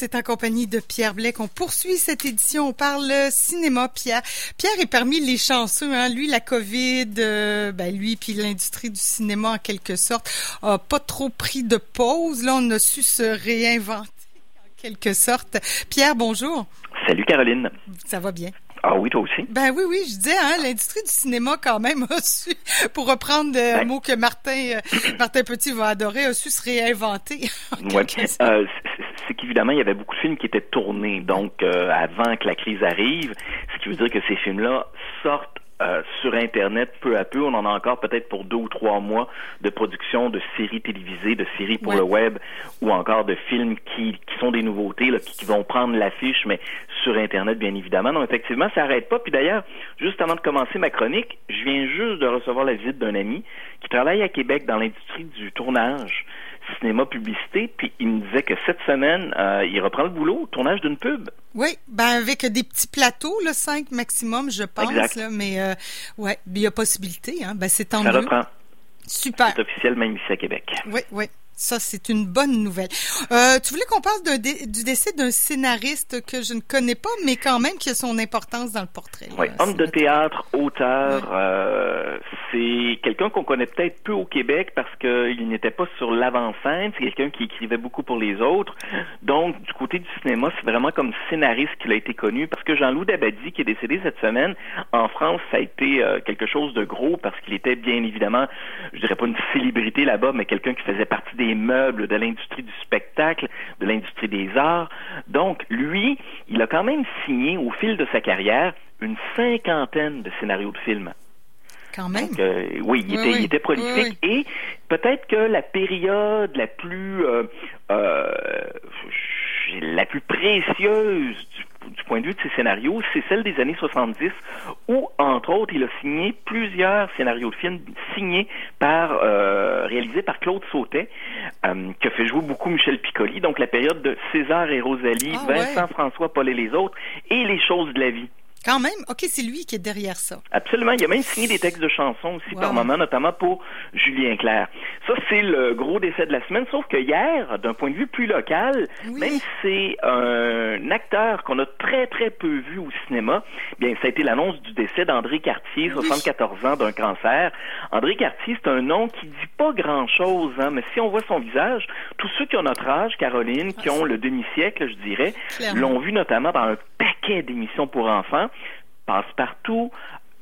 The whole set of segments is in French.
c'est en compagnie de Pierre Blais qu'on poursuit cette édition. On parle cinéma, Pierre. Pierre est parmi les chanceux. Hein. Lui, la COVID, euh, ben lui, puis l'industrie du cinéma, en quelque sorte, a pas trop pris de pause. Là, on a su se réinventer, en quelque sorte. Pierre, bonjour. Salut, Caroline. Ça va bien? Ah oui, toi aussi. Ben oui, oui, je disais, hein, l'industrie du cinéma quand même a su, pour reprendre un ben mot que Martin, euh, Martin Petit va adorer, a su se réinventer. Ouais. Euh, c'est qu'évidemment, il y avait beaucoup de films qui étaient tournés, donc euh, avant que la crise arrive, ce qui veut dire que ces films-là sortent euh, sur Internet peu à peu. On en a encore peut-être pour deux ou trois mois de production de séries télévisées, de séries pour le web ou encore de films qui, qui sont des nouveautés, là, qui, vont prendre l'affiche, mais sur Internet, bien évidemment. Donc, effectivement, ça n'arrête pas. Puis d'ailleurs, juste avant de commencer ma chronique, je viens juste de recevoir la visite d'un ami qui travaille à Québec dans l'industrie du tournage cinéma publicité, puis il me disait que cette semaine, euh, il reprend le boulot, tournage d'une pub. Oui, ben avec des petits plateaux, le 5 maximum, je pense, là, mais euh, ouais, il y a possibilité, hein, ben c'est tant Ça reprend. Super. C'est officiel même ici à Québec. Oui, oui. Ça, c'est une bonne nouvelle. Euh, tu voulais qu'on parle du décès d'un scénariste que je ne connais pas, mais quand même qui a son importance dans le portrait. oui, homme de théâtre, auteur. Euh, c'est quelqu'un qu'on connaît peut-être peu au Québec parce qu'il n'était pas sur l'avant-scène. C'est quelqu'un qui écrivait beaucoup pour les autres. Donc, du côté du cinéma, c'est vraiment comme scénariste qu'il a été connu parce que Jean-Loup Dabadi, qui est décédé cette semaine, en France, ça a été euh, quelque chose de gros parce qu'il était bien évidemment, je dirais pas une célébrité là-bas, mais quelqu'un qui faisait partie des meubles, de l'industrie du spectacle, de l'industrie des arts. Donc, lui, il a quand même signé au fil de sa carrière une cinquantaine de scénarios de films. Quand même. Euh, oui, il, était, prolifique. Et peut-être que la période la plus euh, euh, la plus précieuse du du point de vue de ses scénarios, c'est celle des années 70 où, entre autres, il a signé plusieurs scénarios de films signés par, réalisés par Claude Sautet, qui a fait jouer beaucoup Michel Piccoli, donc la période de César et Rosalie, ah, Vincent François, Paul et les autres, et les choses de la vie. Quand même, ok, c'est lui qui est derrière ça. Absolument, il a même signé des textes de chansons aussi par moment, notamment pour Julien Clerc. Ça, c'est le gros décès de la semaine, sauf que hier, d'un point de vue plus local, même si c'est un acteur qu'on a très très peu vu au cinéma, bien, ça a été l'annonce du décès d'André Cartier, 74 ans, d'un cancer. André Cartier, c'est un nom qui dit pas grand-chose, hein, mais si on voit son visage, tous ceux qui ont notre âge, Caroline, qui ah, ont le demi-siècle, je dirais, l'ont vu notamment dans un paquet d'émissions pour enfants passe-partout,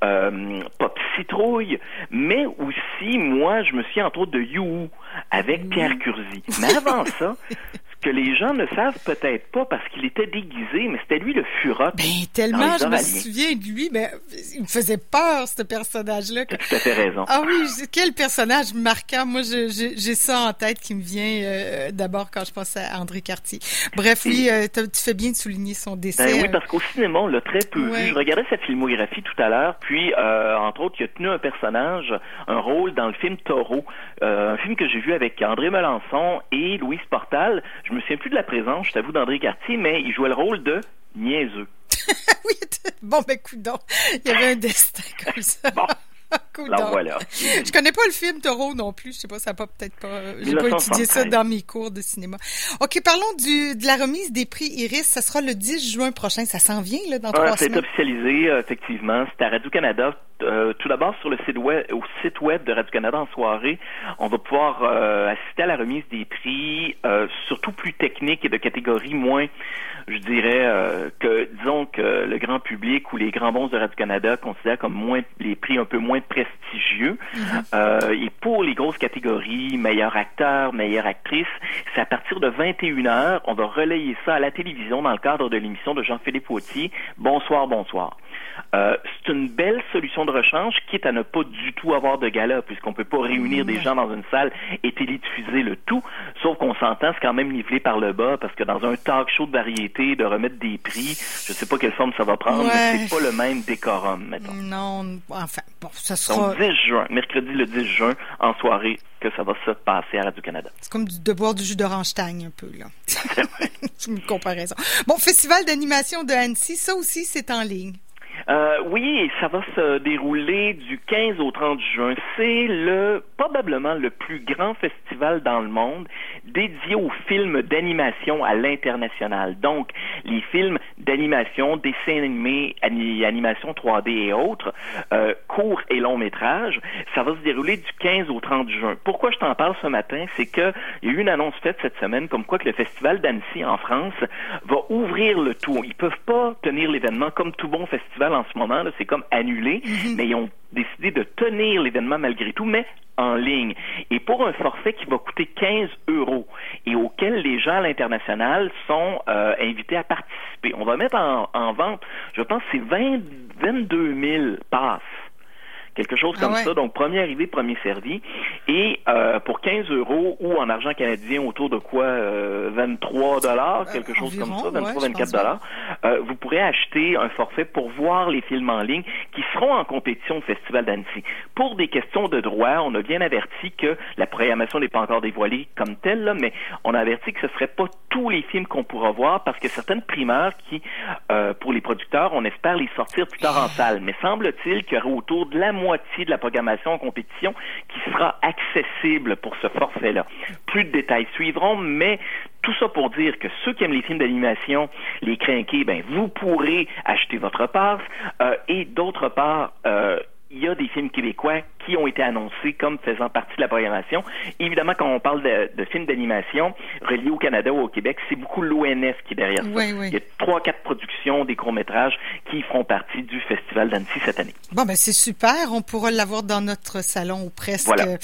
euh, Pop Citrouille, mais aussi, moi, je me suis entre autres de You avec Pierre Curzi. Mais avant ça, que les gens ne savent peut-être pas parce qu'il était déguisé, mais c'était lui le Furot. Ben, tellement, je me souviens de lui, mais il me faisait peur, ce personnage-là. Tu as tout à fait raison. Ah oui, quel personnage marquant. Moi, j'ai ça en tête qui me vient euh, d'abord quand je pense à André Cartier. Bref, oui, euh, tu fais bien de souligner son décès. Ben oui, parce qu'au cinéma, on l'a très peu vu. Je regardais sa filmographie tout à l'heure, puis, euh, entre autres, il a tenu un personnage, un rôle dans le film Taureau, un film que j'ai vu avec André Melançon et Louise Portal je me souviens plus de la présence, je t'avoue, d'André Cartier, mais il jouait le rôle de niaiseux. oui, bon, ben, coudon, il y avait un destin comme ça. bon. voilà. Je connais pas le film Taureau non plus. Je sais pas, ça n'a pas peut-être pas. J'ai pas étudié ça dans mes cours de cinéma. Ok, parlons du, de la remise des prix Iris. Ça sera le 10 juin prochain. Ça s'en vient là dans trois semaines. C'est officialisé euh, effectivement. C'est à Radio Canada. Euh, tout d'abord sur le site web, au site web de Radio Canada en soirée, on va pouvoir euh, assister à la remise des prix, surtout plus techniques et de catégories moins, je dirais que disons que le grand public ou les grands bons de Radio Canada considèrent comme moins les prix un peu moins prestigieux. Mhm. Euh, et pour les grosses catégories, meilleur acteur, meilleure actrice, c'est à partir de 21 heures. On va relayer ça à la télévision dans le cadre de l'émission de Jean-Philippe Wautier. Bonsoir, bonsoir. Euh, c'est une belle solution de rechange, quitte à ne pas du tout avoir de gala, puisqu'on peut pas réunir des gens dans une salle et télédiffuser le tout. Sauf qu'on s'entend, c'est quand même nivelé par le bas, parce que dans un talk show de variété, de remettre des prix, je sais pas quelle forme ça va prendre, mais c'est pas le même décorum, mettons. Non, enfin, bon, ça sera... Donc, 10 juin, mercredi le 10 juin, en soirée, que ça va se passer à Radio-Canada. C'est comme de boire du jus d'orange-tagne, un peu, là. C'est une comparaison. Bon, Festival d'animation de Annecy, ça aussi, c'est en ligne. Euh, oui, ça va se dérouler du 15 au 30 juin. C'est le probablement le plus grand festival dans le monde dédié aux films d'animation à l'international. Donc, les films d'animation, dessins animés, animation 3D et autres, euh, courts et longs métrages, ça va se dérouler du 15 au 30 juin. Pourquoi je t'en parle ce matin, c'est que il y a eu une annonce faite cette semaine comme quoi que le festival d'Annecy en France va ouvrir le tout. Ils peuvent pas tenir l'événement comme tout bon festival en ce moment, c'est comme annulé, mhm. mais ils ont décidé de tenir l'événement malgré tout, mais en ligne. Et pour un forfait qui va coûter 15 euros et auquel les gens à l'international sont euh, invités à participer. On va mettre en, en vente, je pense, c'est 20, 22 000 passes quelque chose ah comme ça. Donc, premier arrivé, premier servi. Et euh, pour 15 euros ou en argent canadien autour de quoi 23 euh, dollars, euh, quelque chose comme ça, 23, 24 dollars, vous pourrez acheter un forfait pour voir les films en ligne qui seront en compétition au Festival d'Annecy. Pour des questions de droit, on a bien averti que la programmation n'est pas encore dévoilée comme telle, là, mais on a averti que ce ne serait pas tous les films qu'on pourra voir parce que certaines primeurs qui, pour les producteurs, on espère les sortir plus tard en salle. Mais semble-t-il qu'il y aura autour de la moitié de la programmation en compétition qui sera accessible pour ce forfait-là. Plus de détails suivront, mais tout ça pour dire que ceux qui aiment les films d'animation, les crinqués, ben vous pourrez acheter votre passe euh, et d'autre part, euh, il y a des films québécois qui ont été annoncés comme faisant partie de la programmation. Évidemment, quand on parle de, films d'animation reliés au Canada ou au Québec, c'est beaucoup l'ONF qui est derrière ça. Il y a trois, quatre productions, des courts-métrages qui feront partie du Festival d'Annecy cette année. Bon, ben c'est super. On pourra l'avoir dans notre salon ou presque. Voilà.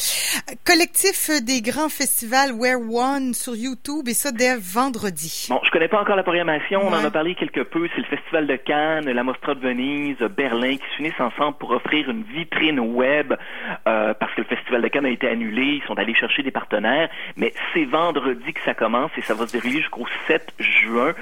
Collectif des grands festivals Where One sur YouTube et ça dès vendredi. Bon, je connais pas encore la programmation. On en a parlé quelque peu. C'est le Festival de Cannes, la Mostra de Venise, Berlin qui s'unissent ensemble pour offrir une vitrine web euh, parce que le Festival de Cannes a été annulé. Ils sont allés chercher des partenaires. Mais c'est vendredi que ça commence et ça va se dérouler jusqu'au 7 juin.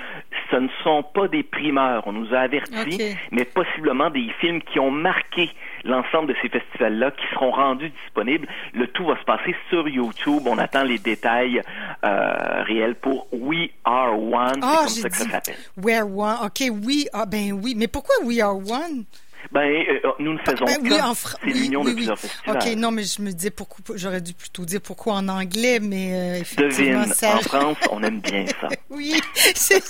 Ce ne sont pas des primeurs, on nous a avertis, mais possiblement des films qui ont marqué l'ensemble de ces festivals-là qui seront rendus disponibles. Le tout va se passer sur YouTube. On attend les détails euh, réels pour We Are One. c'est ah, comme ça que ça s'appelle. We Are One. OK, We Are... Ben oui. Mais pourquoi We Are One? Ben, euh, euh, nous ne faisons ben, oui, c'est l'union de plusieurs festivals. OK, non, mais je me disais pourquoi, j'aurais dû plutôt dire pourquoi en anglais, mais euh, effectivement, Devine, en France, on aime bien ça. oui, c'est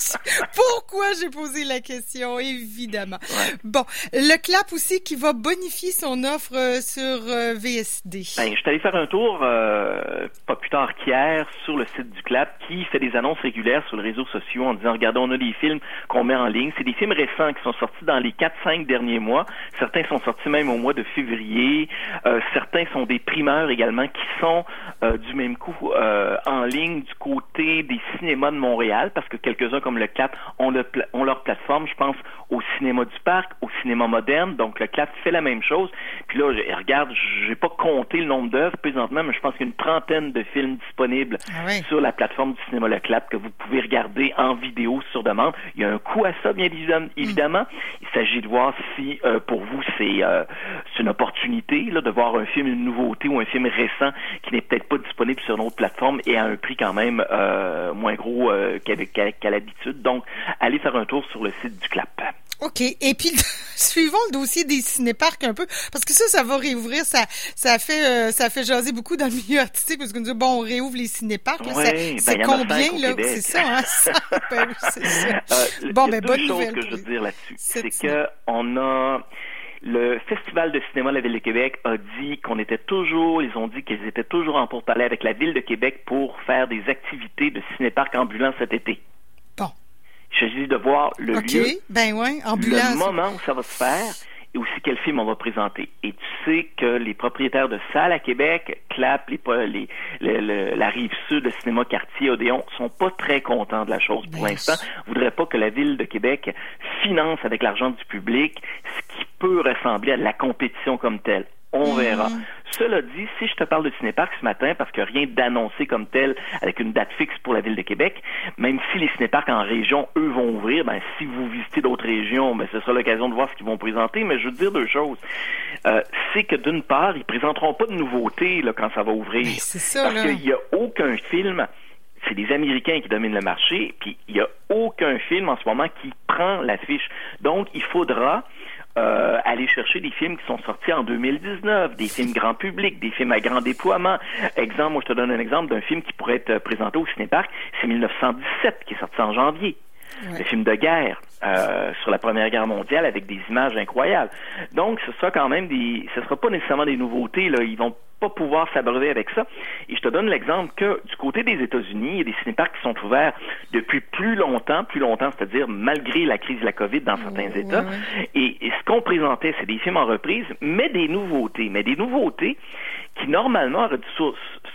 pourquoi j'ai posé la question, évidemment. Bon, le CLAP aussi qui va bonifier son offre sur VSD. Ben, je suis allé faire un tour, pas plus tard qu'hier, sur le site du CLAP, qui fait des annonces régulières sur les réseaux sociaux en disant, regardez, on a des films qu'on met en ligne. C'est des films récents qui sont sortis dans les 4-5 derniers mois Certains sont sortis même au mois de février. Euh, certains sont des primeurs également qui sont euh, du même coup euh, en ligne du côté des cinémas de Montréal parce que quelques-uns comme le CLAP ont, leur plateforme. Je pense au cinéma du parc, au cinéma moderne. Donc le CLAP fait la même chose. Puis là, je, regarde, j'ai pas compté le nombre d'œuvres présentement, mais je pense qu'il y a une trentaine de films disponibles ah sur la plateforme du cinéma Le Clap que vous pouvez regarder en vidéo sur demande. Il y a un coût à ça, bien évidemment. Il s'agit de voir si euh, pour vous, euh, c'est une opportunité là, de voir un film, une nouveauté ou un film récent qui n'est peut-être pas disponible sur une autre plateforme et à un prix quand même euh, moins gros qu'à l'habitude. Donc, allez faire un tour sur le site du CLAP. OK. Et puis, suivons le dossier des cinéparcs un peu, parce que ça, ça va réouvrir, ça, ça fait, ça fait jaser beaucoup dans le milieu artistique, parce qu'on dit, bon, on réouvre les cinéparcs. Oui, c'est ben, combien, là? C'est ça, hein? Ça, ben, c'est ça. bon, ben, bonne nouvelle. que je veux dire là-dessus. C'est que on a, le Festival de cinéma de la Ville de Québec a dit qu'on était toujours, ils ont dit qu'ils étaient toujours en pourparlers avec la Ville de Québec pour faire des activités de cinéparc ambulant cet été. Il s'agit de voir le lieu, ben ouais, le moment où ça va se faire et aussi quel film on va présenter. Et tu sais que les propriétaires de salles à Québec, Clap, les, les, la rive sud, le cinéma quartier, Odéon, sont pas très contents de la chose pour l'instant. Voudraient pas que la ville de Québec finance avec l'argent du public ce qui peut ressembler à de la compétition comme telle. On verra. Cela dit, si je te parle de Cinépark ce matin, parce que rien d'annoncé comme tel avec une date fixe pour la ville de Québec, même si les cinéparks en région, eux, vont ouvrir, ben, si vous visitez d'autres régions, ben, ce sera l'occasion de voir ce qu'ils vont présenter. Mais je veux dire deux choses. Euh, c'est que d'une part, ils présenteront pas de nouveautés là, quand ça va ouvrir. Ça, parce qu'il n'y a aucun film c'est des Américains qui dominent le marché, puis il n'y a aucun film en ce moment qui prend l'affiche. Donc, il faudra euh, aller chercher des films qui sont sortis en 2019, des films grand public, des films à grand déploiement. Exemple, moi je te donne un exemple d'un film qui pourrait être présenté au cinéparc, c'est 1917 qui est sorti en janvier. Le film de guerre euh, sur la Première Guerre mondiale avec des images incroyables. Donc, ce sera quand même des, ce sera pas nécessairement des nouveautés. Là, ils vont pas pouvoir s'abreuver avec ça. Et je te donne l'exemple que du côté des États-Unis, il y a des cinéparks qui sont ouverts depuis plus longtemps, plus longtemps, c'est-à-dire malgré la crise de la COVID dans certains États. Et, et, ce qu'on présentait, c'est des films en reprise, mais des nouveautés, mais des nouveautés qui normalement auraient dû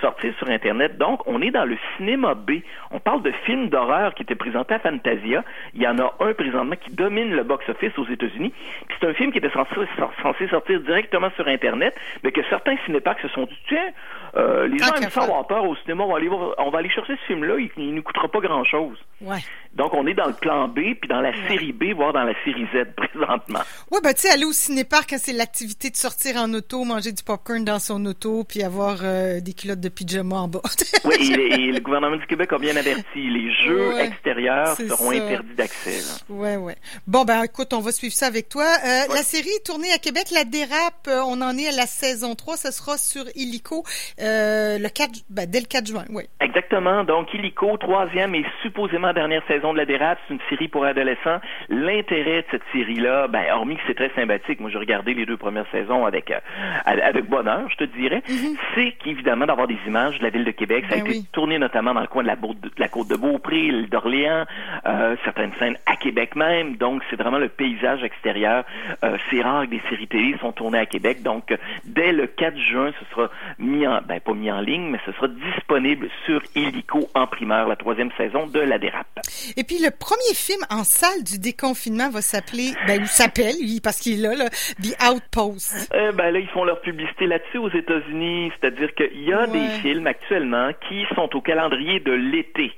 sortir sur Internet. Donc, on est dans le cinéma B. On parle de films d'horreur qui étaient présentés à Fantasia. Il y en a un présentement qui domine le box-office aux États-Unis. C'est un film qui était censé, censé sortir directement sur Internet, mais que certains cinéparks se sont dit, tiens, euh, les gens aiment ça avoir peur au cinéma, on va aller, on va aller chercher ce film-là, il, il ne coûtera pas grand-chose. Ouais. Donc, on est dans le plan B, puis dans la série B, voire dans la série Z présentement. Oui, ben tu sais, aller au cinépark, c'est l'activité de sortir en auto, manger du popcorn dans son auto, puis avoir euh, des culottes de pyjama en bas. oui, et, le gouvernement du Québec a bien averti, les jeux extérieurs seront interdits d'accès. Oui, oui. Bon, ben écoute, on va suivre ça avec toi. Euh, La série tournée à Québec, La Dérape, euh, on en est à la saison 3, ce sera sur Illico euh, le 4, ben, dès le 4 juin, oui. Exactement, donc Illico, troisième et supposément dernière saison de la dérape, c'est une série pour adolescents. L'intérêt de cette série-là, ben, hormis que c'est très sympathique, moi j'ai regardé les deux premières saisons avec euh, avec bonheur, je te dirais, mm-hmm. c'est qu'évidemment d'avoir des images de la ville de Québec. Ça a ben été tourné notamment dans le coin de la, de la côte de Beaupré, l'île d'Orléans, euh, certaines scènes à Québec même. Donc c'est vraiment le paysage extérieur. Euh, c'est rare que des séries télé sont tournées à Québec. Donc dès le 4 juin, ce sera mis en, ben pas mis en ligne, mais ce sera disponible sur Illico en primeur, la troisième saison de La Dérape. Et puis le premier film en salle du déconfinement va s'appeler, ben il s'appelle lui parce qu'il est là, The Outpost. Euh, ben là ils font leur publicité là-dessus aux États-Unis, c'est-à-dire qu'il y a des films actuellement qui sont au calendrier de l'été.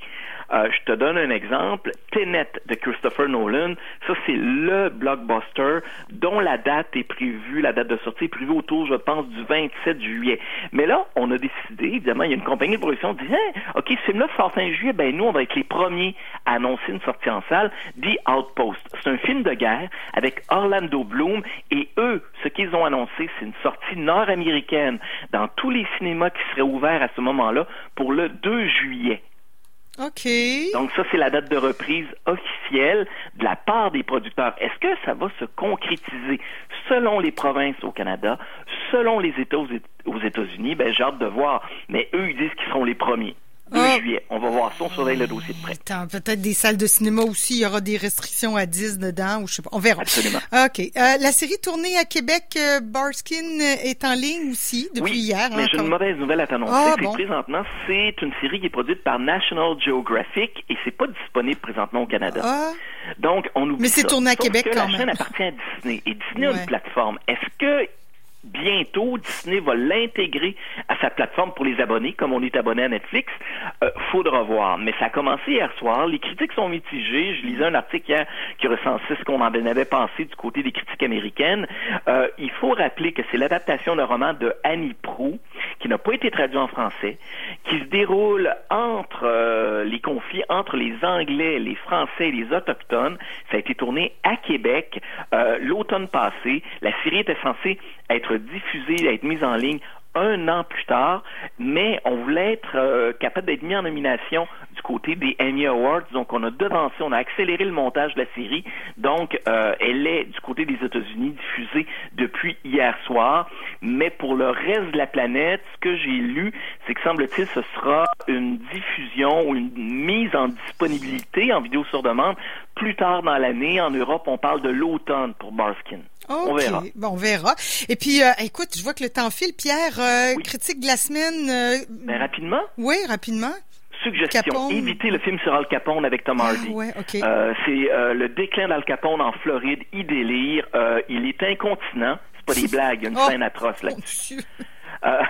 Euh, je te donne un exemple. Tenet de Christopher Nolan, ça c'est le blockbuster dont la date est prévue, la date de sortie est prévue autour, je pense, du 27 juillet. Mais là, on a décidé, évidemment, il y a une compagnie de production qui dit, hein, OK, ce film-là sort fin juillet, ben nous, on va être les premiers à annoncer une sortie en salle, The Outpost. C'est un film de guerre avec Orlando Bloom et eux, ce qu'ils ont annoncé, c'est une sortie nord-américaine dans tous les cinémas qui seraient ouverts à ce moment-là pour le 2 juillet. Donc ça, c'est la date de reprise officielle de la part des producteurs. Est-ce que ça va se concrétiser selon les provinces au Canada, selon les États aux États-Unis? Ben, j'ai hâte de voir. Mais eux, ils disent qu'ils seront les premiers. 2 ah. juillet. On va voir ça, on surveille le dossier de près. Peut-être des salles de cinéma aussi, il y aura des restrictions à 10 dedans, ou je sais pas, on verra. Absolument. OK. Euh, la série tournée à Québec, euh, Barskin, est en ligne aussi, depuis oui, hier. mais j'ai une mauvaise nouvelle à t'annoncer. Ah, Présentement, c'est une série qui est produite par National Geographic et c'est pas disponible présentement au Canada. Ah. Donc, on oublie Mais c'est tourné à Québec que quand la chaîne appartient à Disney et Disney a une plateforme. Est-ce que bientôt, Disney va l'intégrer à sa plateforme pour les abonnés, comme on est abonné à Netflix. Euh, faudra voir. Mais ça a commencé hier soir. Les critiques sont mitigées. Je lisais un article hier qui recensait ce qu'on en avait pensé du côté des critiques américaines. Euh, il faut rappeler que c'est l'adaptation d'un roman de Annie Proulx, qui n'a pas été traduit en français, qui se déroule entre euh, les conflits entre les Anglais, les Français et les Autochtones. Ça a été tourné à Québec euh, l'automne passé. La série était censée être diffusée, être mise en ligne un an plus tard, mais on voulait être euh, capable d'être mis en nomination du côté des Emmy Awards. Donc, on a devancé, on a accéléré le montage de la série. Donc, euh, elle est du côté des États-Unis diffusée depuis hier soir. Mais pour le reste de la planète, ce que j'ai lu, c'est que semble-t-il, ce sera une diffusion ou une mise en disponibilité en vidéo sur demande plus tard dans l'année. En Europe, on parle de l'automne pour Barskin. On verra. Bon, on verra. Et puis, euh, écoute, je vois que le temps file. Pierre, euh, critique de la semaine. Euh, Mais rapidement. Oui, rapidement. Suggestion, éviter le film sur Al Capone avec Tom ah, Hardy. ouais, okay. c'est le déclin d'Al Capone en Floride. Il délire. il est incontinent. C'est pas des blagues. Il y a une oh, scène atroce là-dessus. Euh,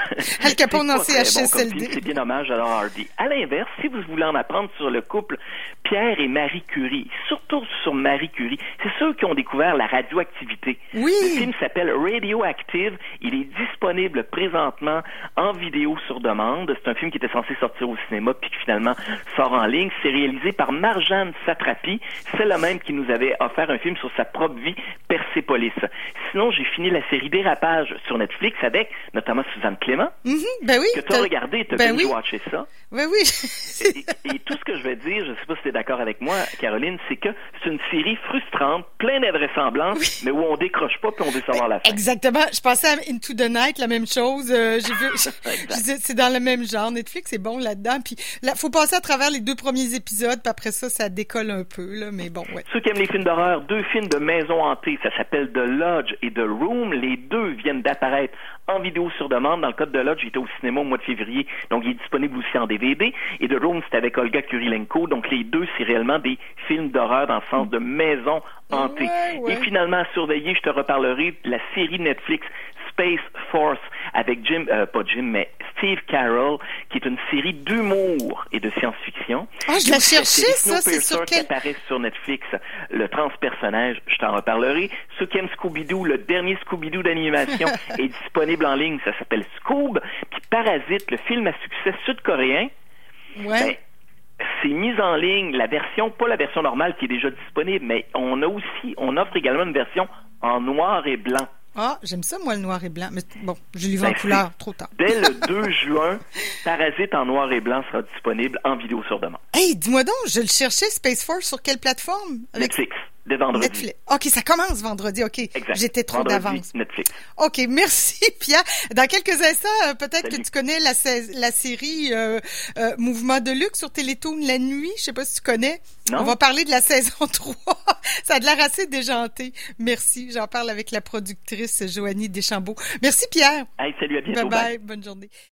Al Capone en bon CHSLD. C'est bien hommage à Laura Hardy. À l'inverse, si vous voulez en apprendre sur le couple Pierre et Marie Curie, surtout sur Marie Curie, c'est ceux qui ont découvert la radioactivité. Oui. Le film s'appelle Radioactive. Il est disponible présentement en vidéo sur demande. C'est un film qui était censé sortir au cinéma puis qui finalement sort en ligne. C'est réalisé par Marjane Satrapi. C'est la même qui nous avait offert un film sur sa propre vie, Persepolis. Sinon, j'ai fini la série Dérapage sur Netflix avec notamment Suzanne Clément, Mhm, ben oui. que tu as regardé, tu as ben oui. watché ça. Ben oui. Et, et tout ce que je vais dire, je ne sais pas si tu es d'accord avec moi, Caroline, c'est que c'est une série frustrante, pleine d'invraisemblances, mais où on décroche pas puis on veut savoir la fin. Exactement. Je pensais à Into the Night, la même chose. Euh, j'ai vu, c'est dans le même genre. Netflix est bon là-dedans. Puis là, faut passer à travers les deux premiers épisodes, puis après ça, ça décolle un peu là. Mais bon, ouais. Ceux qui aiment les films d'horreur, deux films de maison hantée, ça s'appelle The Lodge et The Room. Les deux viennent d'apparaître en vidéo sur demande. Dans le cas de Lodge, il était au cinéma au mois de février, donc il est disponible aussi en DVD. Et The Room, c'est avec Olga Kurilenko. Donc les deux, c'est réellement des films d'horreur dans le sens de maison hantée. Ouais, ouais. Et finalement, à surveiller, je te reparlerai de la série Netflix Space Force avec Jim, euh, pas Jim, mais Steve Carroll, qui est une série d'humour et de science-fiction. Ah, je la cherchais, ça, c'est qui apparaît sur Netflix, le transpersonnage, je t'en reparlerai. Ceux qui aiment Scooby-Doo, le dernier Scooby-Doo d'animation est disponible en ligne, ça s'appelle Scoob. Puis Parasite, le film à succès sud-coréen, Ouais. ben, c'est mis en ligne la version, pas la version normale qui est déjà disponible, mais on a aussi, on offre également une version en noir et blanc. Ah, j'aime ça, moi, le noir et blanc. Mais bon, je l'ai vu en Ben, couleur, trop tard. Dès le 2 juin, Parasite en noir et blanc sera disponible en vidéo sur demande. Hey, dis-moi donc, je le cherchais, Space Force, sur quelle plateforme? Avec Netflix, dès vendredi. Netflix. OK, ça commence vendredi, OK. Exact. J'étais trop d'avance. Netflix. OK, merci Pierre. Dans quelques instants, euh, peut-être que tu connais la, la série euh, euh, Mouvement de luxe sur Télétoon la nuit. Je sais pas si tu connais. Non. On va parler de la saison 3. Ça a de l'air assez déjanté. Merci. J'en parle avec la productrice Joanie Deschambault. Merci Pierre. Hey, salut, à bientôt. bye bye. bye. Bonne journée.